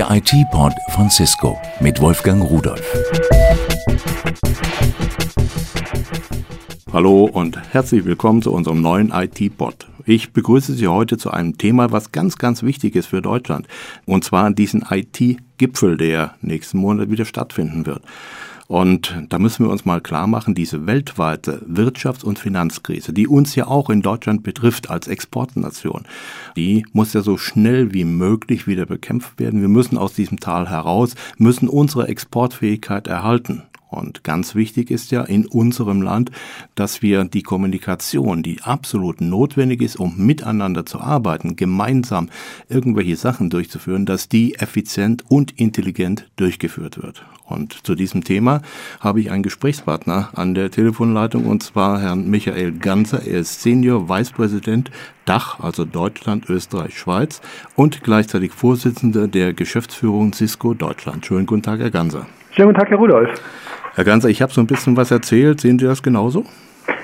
Der IT-Pod von Cisco mit Wolfgang Rudolf. Hallo und herzlich willkommen zu unserem neuen IT-Pod. Ich begrüße Sie heute zu einem Thema, was ganz, ganz wichtig ist für Deutschland. Und zwar diesen IT-Gipfel, der nächsten Monat wieder stattfinden wird. Und da müssen wir uns mal klar machen, diese weltweite Wirtschafts- und Finanzkrise, die uns ja auch in Deutschland betrifft als Exportnation, die muss ja so schnell wie möglich wieder bekämpft werden. Wir müssen aus diesem Tal heraus, müssen unsere Exportfähigkeit erhalten. Und ganz wichtig ist ja in unserem Land, dass wir die Kommunikation, die absolut notwendig ist, um miteinander zu arbeiten, gemeinsam irgendwelche Sachen durchzuführen, dass die effizient und intelligent durchgeführt wird. Und zu diesem Thema habe ich einen Gesprächspartner an der Telefonleitung und zwar Herrn Michael Ganser. Er ist Senior Vice President Dach, also Deutschland, Österreich, Schweiz und gleichzeitig Vorsitzender der Geschäftsführung Cisco Deutschland. Schönen guten Tag, Herr Ganser. Schönen guten Tag, Herr Rudolf. Herr Ganser, ich habe so ein bisschen was erzählt. Sehen Sie das genauso?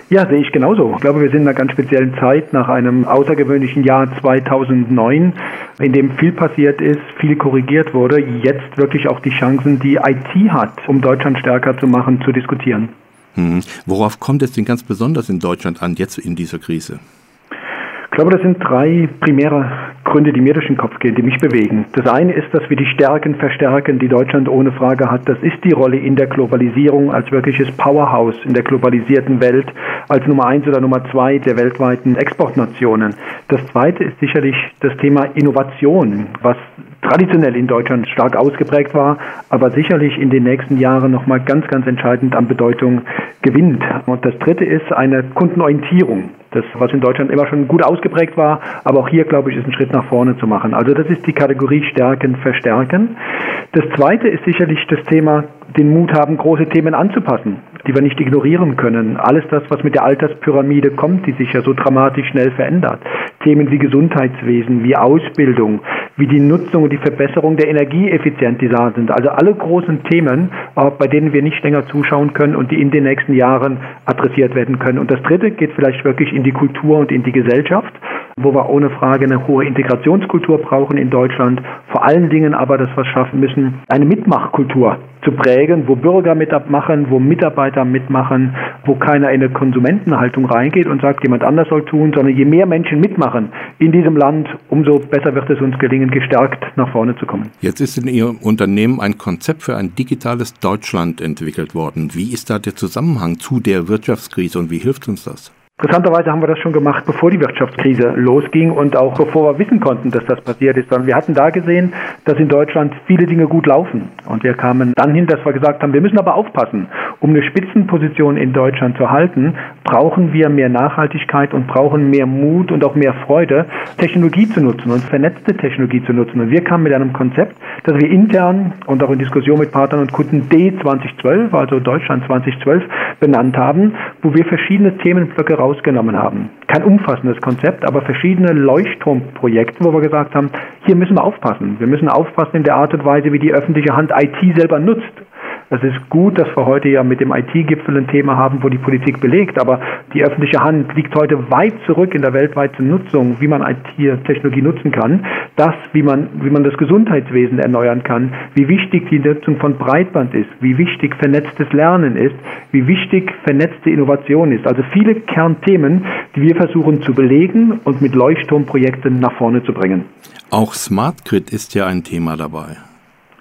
Ja, sehe ich genauso. Ich glaube, wir sind in einer ganz speziellen Zeit nach einem außergewöhnlichen Jahr 2009, in dem viel passiert ist, viel korrigiert wurde. Jetzt wirklich auch die Chancen, die IT hat, um Deutschland stärker zu machen, zu diskutieren. Hm. Worauf kommt es denn ganz besonders in Deutschland an, jetzt in dieser Krise? Ich glaube, das sind drei primäre Gründe, die mir durch den Kopf gehen, die mich bewegen. Das eine ist, dass wir die Stärken verstärken, die Deutschland ohne Frage hat. Das ist die Rolle in der Globalisierung als wirkliches Powerhouse in der globalisierten Welt, als Nummer eins oder Nummer zwei der weltweiten Exportnationen. Das zweite ist sicherlich das Thema Innovation, was traditionell in Deutschland stark ausgeprägt war, aber sicherlich in den nächsten Jahren nochmal ganz, ganz entscheidend an Bedeutung gewinnt. Und das dritte ist eine Kundenorientierung. Das, was in Deutschland immer schon gut ausgeprägt war, aber auch hier, glaube ich, ist ein Schritt nach vorne zu machen. Also das ist die Kategorie Stärken, Verstärken. Das zweite ist sicherlich das Thema, den Mut haben, große Themen anzupassen, die wir nicht ignorieren können. Alles das, was mit der Alterspyramide kommt, die sich ja so dramatisch schnell verändert. Themen wie Gesundheitswesen, wie Ausbildung, wie die Nutzung und die Verbesserung der Energieeffizienz, die da sind. Also alle großen Themen, äh, bei denen wir nicht länger zuschauen können und die in den nächsten Jahren adressiert werden können. Und das Dritte geht vielleicht wirklich in die Kultur und in die Gesellschaft, wo wir ohne Frage eine hohe Integrationskultur brauchen in Deutschland. Vor allen Dingen aber, dass wir es schaffen müssen, eine Mitmachkultur zu prägen, wo Bürger mitmachen, wo Mitarbeiter mitmachen, wo keiner in eine Konsumentenhaltung reingeht und sagt, jemand anders soll tun, sondern je mehr Menschen mitmachen in diesem Land, umso besser wird es uns gelingen, gestärkt nach vorne zu kommen. Jetzt ist in Ihrem Unternehmen ein Konzept für ein digitales Deutschland entwickelt worden. Wie ist da der Zusammenhang zu der Wirtschaftskrise und wie hilft uns das? Interessanterweise haben wir das schon gemacht, bevor die Wirtschaftskrise losging und auch bevor wir wissen konnten, dass das passiert ist. Sondern wir hatten da gesehen, dass in Deutschland viele Dinge gut laufen. Und wir kamen dann hin, dass wir gesagt haben, wir müssen aber aufpassen. Um eine Spitzenposition in Deutschland zu halten, brauchen wir mehr Nachhaltigkeit und brauchen mehr Mut und auch mehr Freude, Technologie zu nutzen und vernetzte Technologie zu nutzen. Und wir kamen mit einem Konzept, das wir intern und auch in Diskussion mit Partnern und Kunden D2012, also Deutschland 2012, benannt haben, wo wir verschiedene Themenblöcke rausgenommen haben. Kein umfassendes Konzept, aber verschiedene Leuchtturmprojekte, wo wir gesagt haben, hier müssen wir aufpassen. Wir müssen aufpassen in der Art und Weise, wie die öffentliche Hand IT selber nutzt. Es ist gut, dass wir heute ja mit dem IT-Gipfel ein Thema haben, wo die Politik belegt, aber die öffentliche Hand liegt heute weit zurück in der weltweiten Nutzung, wie man IT-Technologie nutzen kann. Das, wie man, wie man das Gesundheitswesen erneuern kann, wie wichtig die Nutzung von Breitband ist, wie wichtig vernetztes Lernen ist, wie wichtig vernetzte Innovation ist. Also viele Kernthemen, die wir versuchen zu belegen und mit Leuchtturmprojekten nach vorne zu bringen. Auch Smart Grid ist ja ein Thema dabei.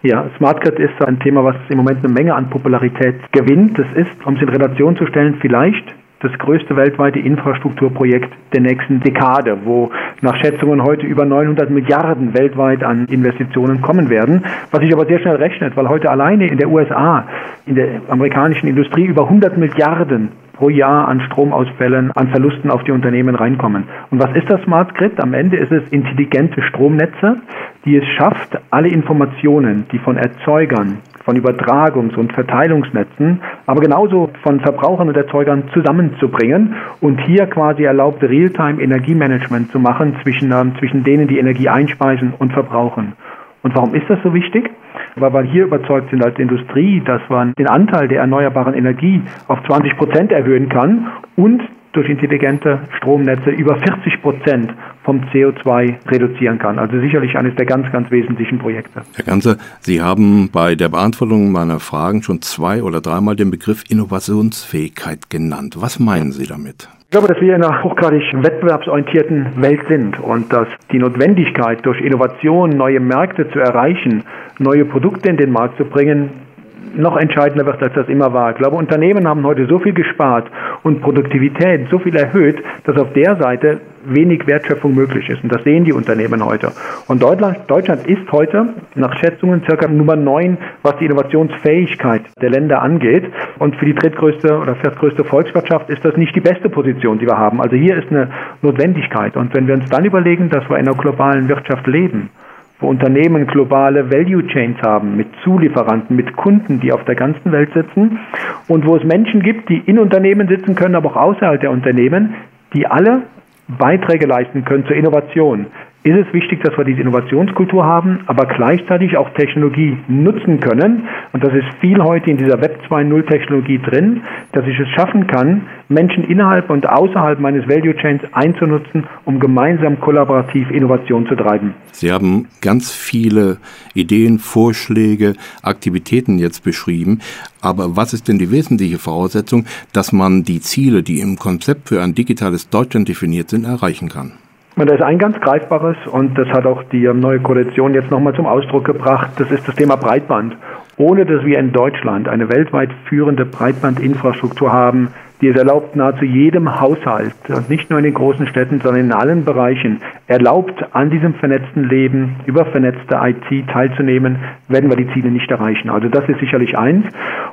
Ja, Smart Grid ist ein Thema, was im Moment eine Menge an Popularität gewinnt. Das ist, um es in Relation zu stellen, vielleicht das größte weltweite Infrastrukturprojekt der nächsten Dekade, wo nach Schätzungen heute über 900 Milliarden weltweit an Investitionen kommen werden, was sich aber sehr schnell rechnet, weil heute alleine in der USA, in der amerikanischen Industrie über 100 Milliarden pro Jahr an Stromausfällen, an Verlusten auf die Unternehmen reinkommen. Und was ist das Smart Grid? Am Ende ist es intelligente Stromnetze, die es schafft, alle Informationen, die von Erzeugern, von Übertragungs- und Verteilungsnetzen, aber genauso von Verbrauchern und Erzeugern zusammenzubringen und hier quasi erlaubt, Realtime-Energiemanagement zu machen zwischen, äh, zwischen denen, die Energie einspeisen und verbrauchen. Und warum ist das so wichtig? Weil wir hier überzeugt sind als Industrie, dass man den Anteil der erneuerbaren Energie auf 20 Prozent erhöhen kann und durch intelligente Stromnetze über 40 Prozent vom CO2 reduzieren kann. Also sicherlich eines der ganz, ganz wesentlichen Projekte. Herr Ganze, Sie haben bei der Beantwortung meiner Fragen schon zwei oder dreimal den Begriff Innovationsfähigkeit genannt. Was meinen Sie damit? Ich glaube, dass wir in einer hochgradig wettbewerbsorientierten Welt sind und dass die Notwendigkeit, durch Innovation neue Märkte zu erreichen, neue Produkte in den Markt zu bringen, noch entscheidender wird, als das immer war. Ich glaube, Unternehmen haben heute so viel gespart und Produktivität so viel erhöht, dass auf der Seite wenig Wertschöpfung möglich ist. Und das sehen die Unternehmen heute. Und Deutschland, ist heute nach Schätzungen circa Nummer 9, was die Innovationsfähigkeit der Länder angeht. Und für die drittgrößte oder viertgrößte Volkswirtschaft ist das nicht die beste Position, die wir haben. Also hier ist eine Notwendigkeit. Und wenn wir uns dann überlegen, dass wir in einer globalen Wirtschaft leben, wo Unternehmen globale Value Chains haben mit Zulieferanten, mit Kunden, die auf der ganzen Welt sitzen und wo es Menschen gibt, die in Unternehmen sitzen können, aber auch außerhalb der Unternehmen, die alle Beiträge leisten können zur Innovation, ist es wichtig, dass wir diese Innovationskultur haben, aber gleichzeitig auch Technologie nutzen können. Und das ist viel heute in dieser Web 2.0 Technologie drin, dass ich es schaffen kann, Menschen innerhalb und außerhalb meines Value Chains einzunutzen, um gemeinsam kollaborativ Innovation zu treiben. Sie haben ganz viele Ideen, Vorschläge, Aktivitäten jetzt beschrieben. Aber was ist denn die wesentliche Voraussetzung, dass man die Ziele, die im Konzept für ein digitales Deutschland definiert sind, erreichen kann? Das ist ein ganz greifbares und das hat auch die neue Koalition jetzt nochmal zum Ausdruck gebracht. Das ist das Thema Breitband. Ohne dass wir in Deutschland eine weltweit führende Breitbandinfrastruktur haben, die es erlaubt, nahezu jedem Haushalt, nicht nur in den großen Städten, sondern in allen Bereichen, erlaubt, an diesem vernetzten Leben über vernetzte IT teilzunehmen, werden wir die Ziele nicht erreichen. Also das ist sicherlich eins.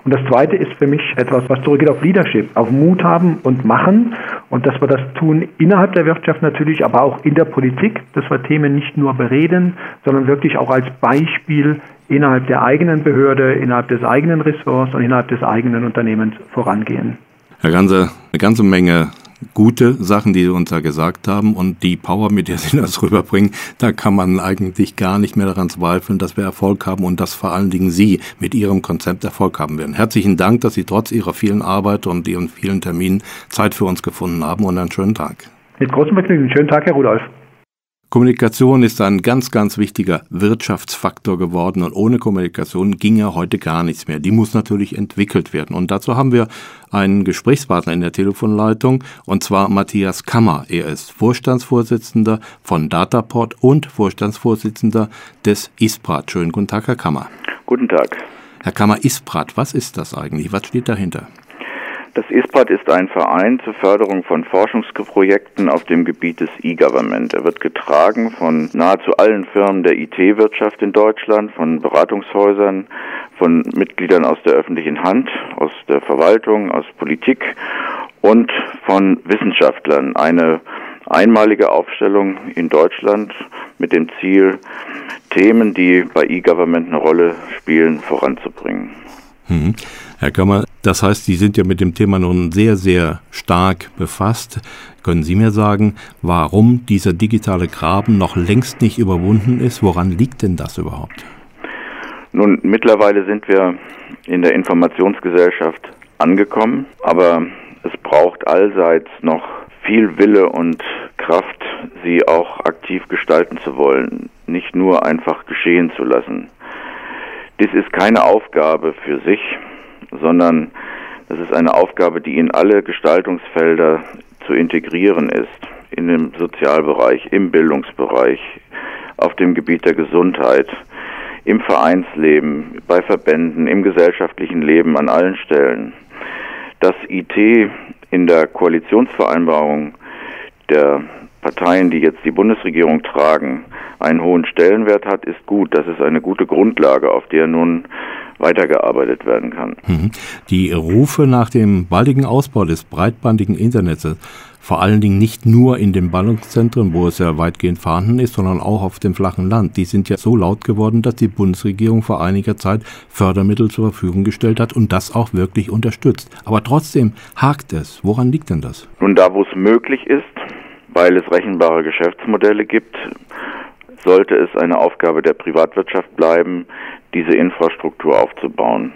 Und das zweite ist für mich etwas, was zurückgeht auf Leadership, auf Mut haben und machen. Und dass wir das tun innerhalb der Wirtschaft natürlich, aber auch in der Politik, dass wir Themen nicht nur bereden, sondern wirklich auch als Beispiel innerhalb der eigenen Behörde, innerhalb des eigenen Ressorts und innerhalb des eigenen Unternehmens vorangehen. Herr Ganze, eine ganze Menge gute Sachen, die Sie uns da gesagt haben und die Power, mit der Sie das rüberbringen, da kann man eigentlich gar nicht mehr daran zweifeln, dass wir Erfolg haben und dass vor allen Dingen Sie mit Ihrem Konzept Erfolg haben werden. Herzlichen Dank, dass Sie trotz Ihrer vielen Arbeit und Ihren vielen Terminen Zeit für uns gefunden haben und einen schönen Tag. Mit großem Vergnügen. Schönen Tag, Herr Rudolf. Kommunikation ist ein ganz, ganz wichtiger Wirtschaftsfaktor geworden und ohne Kommunikation ginge heute gar nichts mehr. Die muss natürlich entwickelt werden. Und dazu haben wir einen Gesprächspartner in der Telefonleitung und zwar Matthias Kammer. Er ist Vorstandsvorsitzender von Dataport und Vorstandsvorsitzender des ISPRAT. Schönen guten Tag, Herr Kammer. Guten Tag. Herr Kammer, ISPRAT, was ist das eigentlich? Was steht dahinter? Das ISPRAT ist ein Verein zur Förderung von Forschungsprojekten auf dem Gebiet des E-Government. Er wird getragen von nahezu allen Firmen der IT-Wirtschaft in Deutschland, von Beratungshäusern, von Mitgliedern aus der öffentlichen Hand, aus der Verwaltung, aus Politik und von Wissenschaftlern. Eine einmalige Aufstellung in Deutschland mit dem Ziel, Themen, die bei E-Government eine Rolle spielen, voranzubringen. Mhm. Herr Kammer, das heißt, Sie sind ja mit dem Thema nun sehr, sehr stark befasst. Können Sie mir sagen, warum dieser digitale Graben noch längst nicht überwunden ist? Woran liegt denn das überhaupt? Nun, mittlerweile sind wir in der Informationsgesellschaft angekommen, aber es braucht allseits noch viel Wille und Kraft, sie auch aktiv gestalten zu wollen, nicht nur einfach geschehen zu lassen. Dies ist keine Aufgabe für sich, sondern das ist eine Aufgabe, die in alle Gestaltungsfelder zu integrieren ist, in dem Sozialbereich, im Bildungsbereich, auf dem Gebiet der Gesundheit, im Vereinsleben, bei Verbänden, im gesellschaftlichen Leben an allen Stellen. Dass IT in der Koalitionsvereinbarung der Parteien, die jetzt die Bundesregierung tragen, einen hohen Stellenwert hat, ist gut. Das ist eine gute Grundlage, auf der nun weitergearbeitet werden kann. Mhm. Die Rufe nach dem baldigen Ausbau des breitbandigen Internets, vor allen Dingen nicht nur in den Ballungszentren, wo es ja weitgehend vorhanden ist, sondern auch auf dem flachen Land, die sind ja so laut geworden, dass die Bundesregierung vor einiger Zeit Fördermittel zur Verfügung gestellt hat und das auch wirklich unterstützt. Aber trotzdem hakt es. Woran liegt denn das? Nun, da wo es möglich ist, weil es rechenbare Geschäftsmodelle gibt, sollte es eine Aufgabe der Privatwirtschaft bleiben, diese Infrastruktur aufzubauen.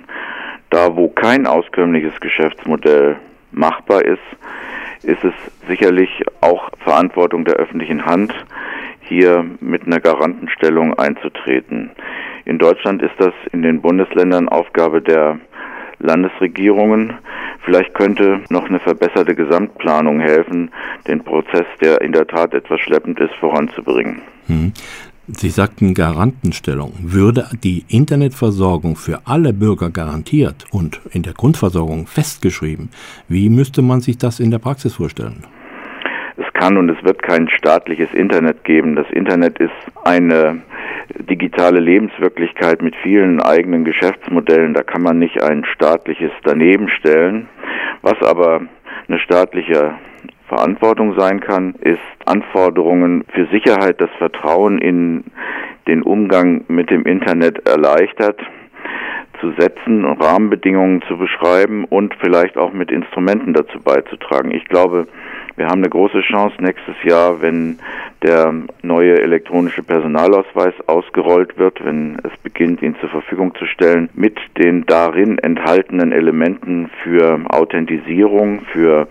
Da, wo kein auskömmliches Geschäftsmodell machbar ist, ist es sicherlich auch Verantwortung der öffentlichen Hand, hier mit einer Garantenstellung einzutreten. In Deutschland ist das in den Bundesländern Aufgabe der Landesregierungen. Vielleicht könnte noch eine verbesserte Gesamtplanung helfen, den Prozess, der in der Tat etwas schleppend ist, voranzubringen. Hm. Sie sagten Garantenstellung. Würde die Internetversorgung für alle Bürger garantiert und in der Grundversorgung festgeschrieben, wie müsste man sich das in der Praxis vorstellen? Es kann und es wird kein staatliches Internet geben. Das Internet ist eine digitale Lebenswirklichkeit mit vielen eigenen Geschäftsmodellen. Da kann man nicht ein staatliches daneben stellen. Was aber eine staatliche Verantwortung sein kann, ist Anforderungen für Sicherheit, das Vertrauen in den Umgang mit dem Internet erleichtert zu setzen und Rahmenbedingungen zu beschreiben und vielleicht auch mit Instrumenten dazu beizutragen. Ich glaube, wir haben eine große Chance nächstes Jahr, wenn der neue elektronische Personalausweis ausgerollt wird, wenn es beginnt, ihn zur Verfügung zu stellen, mit den darin enthaltenen Elementen für Authentisierung, für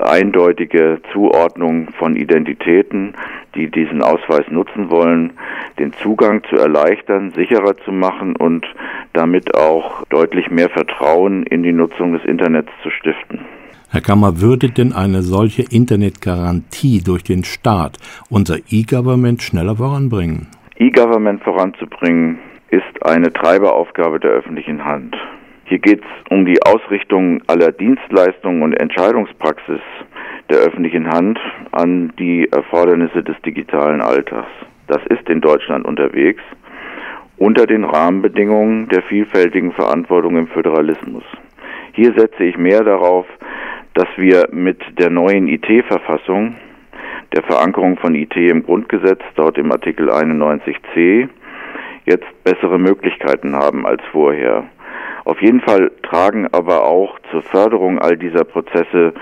eindeutige Zuordnung von Identitäten, die diesen Ausweis nutzen wollen, den Zugang zu erleichtern, sicherer zu machen und damit auch deutlich mehr Vertrauen in die Nutzung des Internets zu stiften. Herr Kammer, würde denn eine solche Internetgarantie durch den Staat unser E-Government schneller voranbringen? E-Government voranzubringen ist eine Treiberaufgabe der öffentlichen Hand. Hier geht es um die Ausrichtung aller Dienstleistungen und Entscheidungspraxis der öffentlichen Hand an die Erfordernisse des digitalen Alltags. Das ist in Deutschland unterwegs unter den Rahmenbedingungen der vielfältigen Verantwortung im Föderalismus. Hier setze ich mehr darauf, dass wir mit der neuen IT-Verfassung, der Verankerung von IT im Grundgesetz, dort im Artikel 91c, jetzt bessere Möglichkeiten haben als vorher. Auf jeden Fall tragen aber auch zur Förderung all dieser Prozesse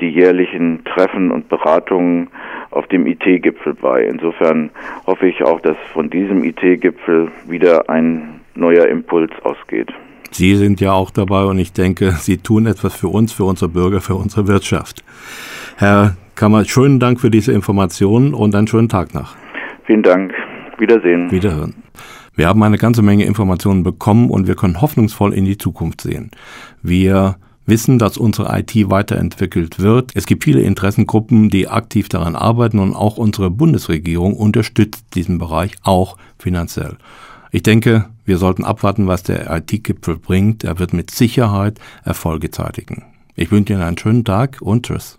die jährlichen Treffen und Beratungen auf dem IT-Gipfel bei. Insofern hoffe ich auch, dass von diesem IT-Gipfel wieder ein neuer Impuls ausgeht. Sie sind ja auch dabei und ich denke, Sie tun etwas für uns, für unsere Bürger, für unsere Wirtschaft. Herr Kammer, schönen Dank für diese Informationen und einen schönen Tag noch. Vielen Dank. Wiedersehen. Wiederhören. Wir haben eine ganze Menge Informationen bekommen und wir können hoffnungsvoll in die Zukunft sehen. Wir wissen, dass unsere IT weiterentwickelt wird. Es gibt viele Interessengruppen, die aktiv daran arbeiten und auch unsere Bundesregierung unterstützt diesen Bereich auch finanziell. Ich denke, wir sollten abwarten, was der IT-Gipfel bringt. Er wird mit Sicherheit Erfolge zeitigen. Ich wünsche Ihnen einen schönen Tag und tschüss.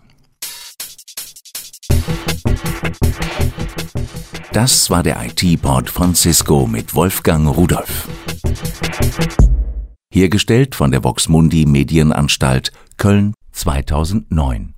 Das war der IT-Port von Cisco mit Wolfgang Rudolf. Hergestellt von der Voxmundi Medienanstalt Köln 2009.